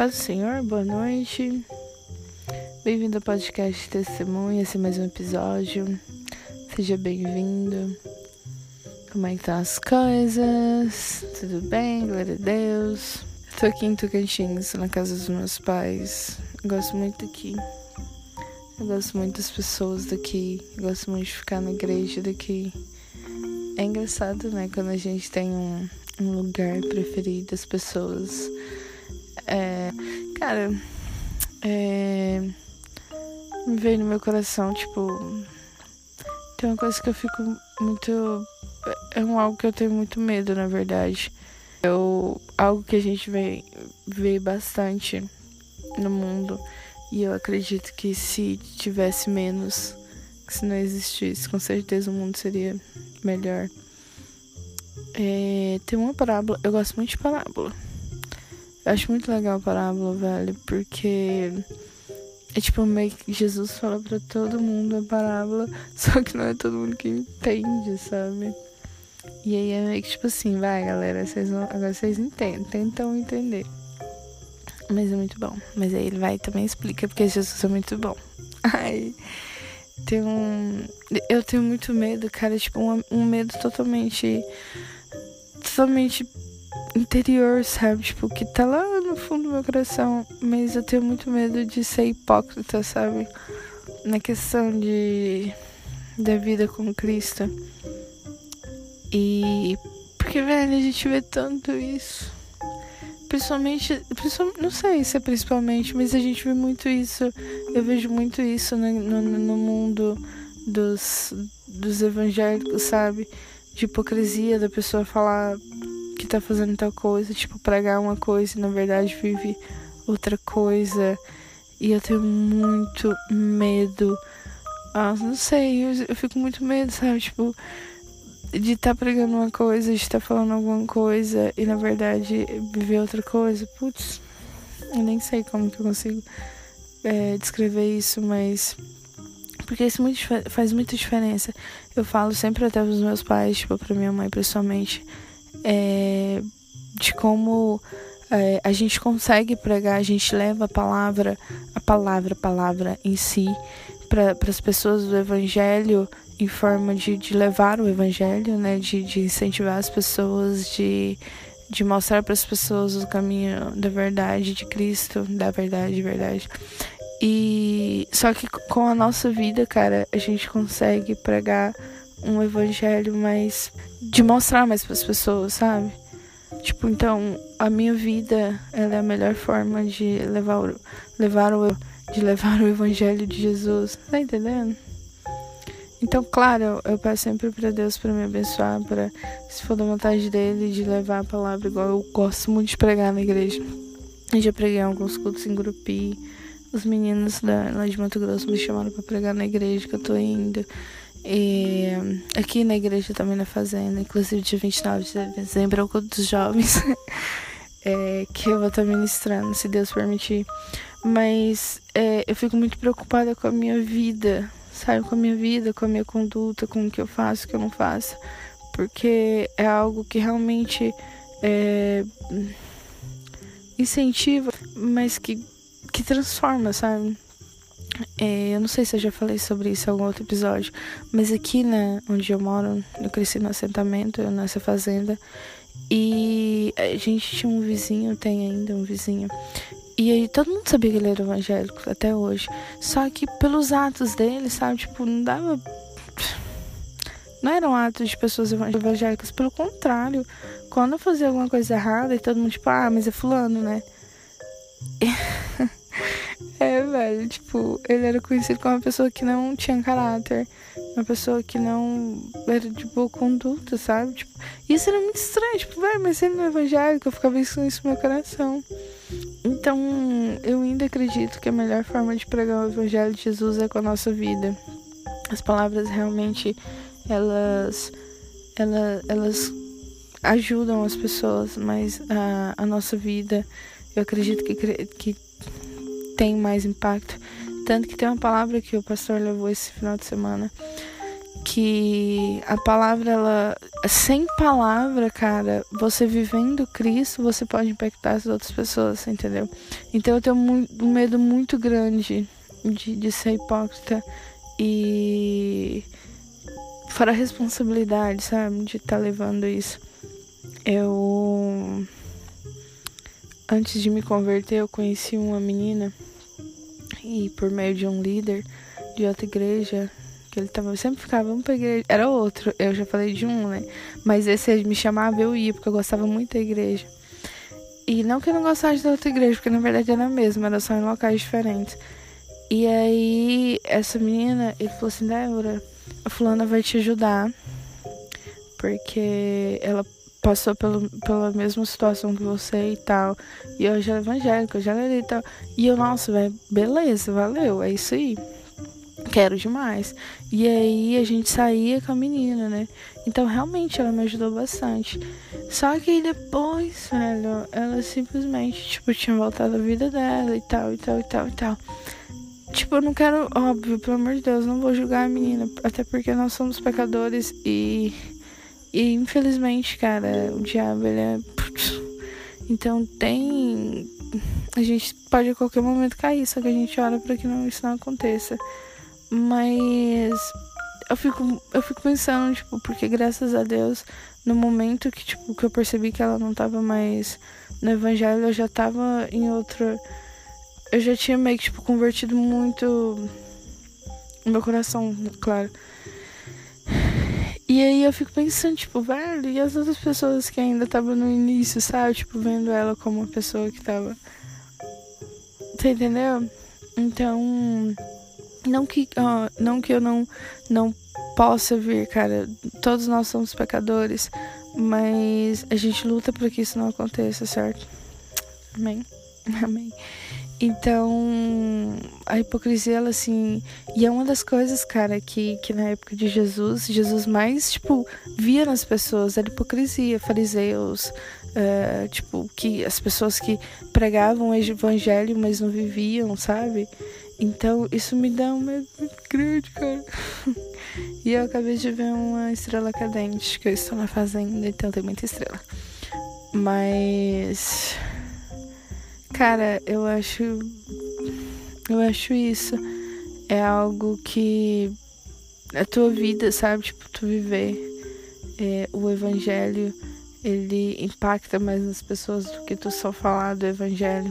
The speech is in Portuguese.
Paz do Senhor, boa noite. Bem-vindo ao podcast Testemunha, esse é mais um episódio. Seja bem-vindo. Como é que estão as coisas? Tudo bem? Glória a Deus. Eu tô aqui em Tocantins, na casa dos meus pais. Eu gosto muito daqui. Eu gosto muito das pessoas daqui. Eu gosto muito de ficar na igreja daqui. É engraçado, né? Quando a gente tem um, um lugar preferido, as pessoas. É, cara, é, me veio no meu coração, tipo, tem uma coisa que eu fico muito. É um algo que eu tenho muito medo, na verdade. Eu, algo que a gente vê, vê bastante no mundo. E eu acredito que se tivesse menos, se não existisse, com certeza o mundo seria melhor. É, tem uma parábola, eu gosto muito de parábola. Eu acho muito legal a parábola, velho, porque é tipo meio que Jesus fala pra todo mundo a parábola, só que não é todo mundo que entende, sabe? E aí é meio que tipo assim, vai galera, vocês vão, agora vocês entendem, tentam entender. Mas é muito bom. Mas aí ele vai e também explica porque Jesus é muito bom. Aí tem um. Eu tenho muito medo, cara. Tipo, um, um medo totalmente. Totalmente interior, sabe? Tipo, que tá lá no fundo do meu coração. Mas eu tenho muito medo de ser hipócrita, sabe? Na questão de. da vida com Cristo. E. Porque, velho, a gente vê tanto isso. Principalmente, principalmente, não sei se é principalmente, mas a gente vê muito isso. Eu vejo muito isso no, no, no mundo dos, dos evangélicos, sabe? De hipocrisia da pessoa falar que tá fazendo tal coisa, tipo, pregar uma coisa e na verdade vive outra coisa. E eu tenho muito medo. Ah, não sei, eu, eu fico muito medo, sabe? Tipo, de estar tá pregando uma coisa, de estar tá falando alguma coisa e na verdade viver outra coisa. Putz, eu nem sei como que eu consigo é, descrever isso, mas. Porque isso muito, faz muita diferença. Eu falo sempre até pros meus pais, tipo, pra minha mãe principalmente, é, de como é, a gente consegue pregar, a gente leva a palavra, a palavra, a palavra em si, para as pessoas do evangelho em forma de, de levar o evangelho, né, de, de incentivar as pessoas, de, de mostrar para as pessoas o caminho da verdade de Cristo, da verdade, de verdade. E só que com a nossa vida, cara, a gente consegue pregar um evangelho mais de mostrar mais para as pessoas, sabe? Tipo, então, a minha vida, ela é a melhor forma de levar o, levar o de levar o evangelho de Jesus. Tá entendendo? Então, claro, eu peço sempre para Deus para me abençoar, para se for da vontade dele de levar a palavra igual eu gosto muito de pregar na igreja. Eu já preguei alguns cultos em Grupi. Os meninos da, lá de Mato Grosso me chamaram para pregar na igreja que eu tô indo. E aqui na igreja também na fazenda, inclusive dia 29 de dezembro é o culto dos jovens. é, que eu vou estar ministrando, se Deus permitir. Mas é, eu fico muito preocupada com a minha vida, sabe? Com a minha vida, com a minha conduta, com o que eu faço, o que eu não faço. Porque é algo que realmente é, incentiva, mas que, que transforma, sabe? É, eu não sei se eu já falei sobre isso em algum outro episódio, mas aqui né, onde eu moro, eu cresci no assentamento, nessa fazenda, e a gente tinha um vizinho, tem ainda um vizinho, e aí todo mundo sabia que ele era evangélico até hoje. Só que pelos atos dele, sabe, tipo, não dava. Não eram atos de pessoas evangélicas, pelo contrário. Quando eu fazia alguma coisa errada e todo mundo, tipo, ah, mas é fulano, né? é, velho, tipo, ele era conhecido como uma pessoa que não tinha caráter, uma pessoa que não era de boa conduta, sabe? Tipo, isso era muito estranho, tipo, velho, mas ele não é evangélico, eu ficava isso no meu coração. Então, eu ainda acredito que a melhor forma de pregar o evangelho de Jesus é com a nossa vida. As palavras realmente elas elas, elas ajudam as pessoas, mas a, a nossa vida eu acredito que, que tem mais impacto. Tanto que tem uma palavra que o pastor levou esse final de semana que a palavra, ela. Sem palavra, cara, você vivendo Cristo, você pode impactar as outras pessoas, entendeu? Então eu tenho um medo muito grande de, de ser hipócrita e. Fora a responsabilidade, sabe? De estar tá levando isso. Eu. Antes de me converter, eu conheci uma menina e por meio de um líder de outra igreja, que ele tava, sempre ficava, vamos pra igreja. Era outro, eu já falei de um, né? Mas esse me chamava, eu ia, porque eu gostava muito da igreja. E não que eu não gostasse da outra igreja, porque na verdade era a mesma, era só em locais diferentes. E aí, essa menina, ele falou assim: Débora, a fulana vai te ajudar, porque ela passou pelo, pela mesma situação que você e tal. E já é evangélico, eu já lerei e tal. E eu, nossa, velho, beleza, valeu, é isso aí. Quero demais. E aí a gente saía com a menina, né? Então realmente ela me ajudou bastante. Só que depois, velho, ela simplesmente, tipo, tinha voltado a vida dela e tal, e tal, e tal, e tal. Tipo, eu não quero, óbvio, pelo amor de Deus, não vou julgar a menina. Até porque nós somos pecadores e e infelizmente, cara, o diabo ele é. Então tem. A gente pode a qualquer momento cair, só que a gente ora para que não, isso não aconteça. Mas eu fico, eu fico pensando, tipo, porque graças a Deus, no momento que, tipo, que eu percebi que ela não tava mais no evangelho, eu já tava em outra. Eu já tinha meio que, tipo, convertido muito. Meu coração, claro. E aí eu fico pensando, tipo, velho, e as outras pessoas que ainda estavam no início, sabe? Tipo, vendo ela como uma pessoa que tava. Você entendeu? Então. Não que, uh, não que eu não, não possa vir, cara. Todos nós somos pecadores. Mas a gente luta para que isso não aconteça, certo? Amém. Amém. Então, a hipocrisia, ela assim. E é uma das coisas, cara, que, que na época de Jesus, Jesus mais, tipo, via nas pessoas a hipocrisia, fariseus, uh, tipo, que as pessoas que pregavam o evangelho, mas não viviam, sabe? Então, isso me dá um medo muito grande, cara. e eu acabei de ver uma estrela cadente, que eu estou na fazenda, então tem muita estrela. Mas Cara, eu acho. Eu acho isso. É algo que. A tua vida, sabe? Tipo, tu viver é, o evangelho, ele impacta mais nas pessoas do que tu só falar do evangelho.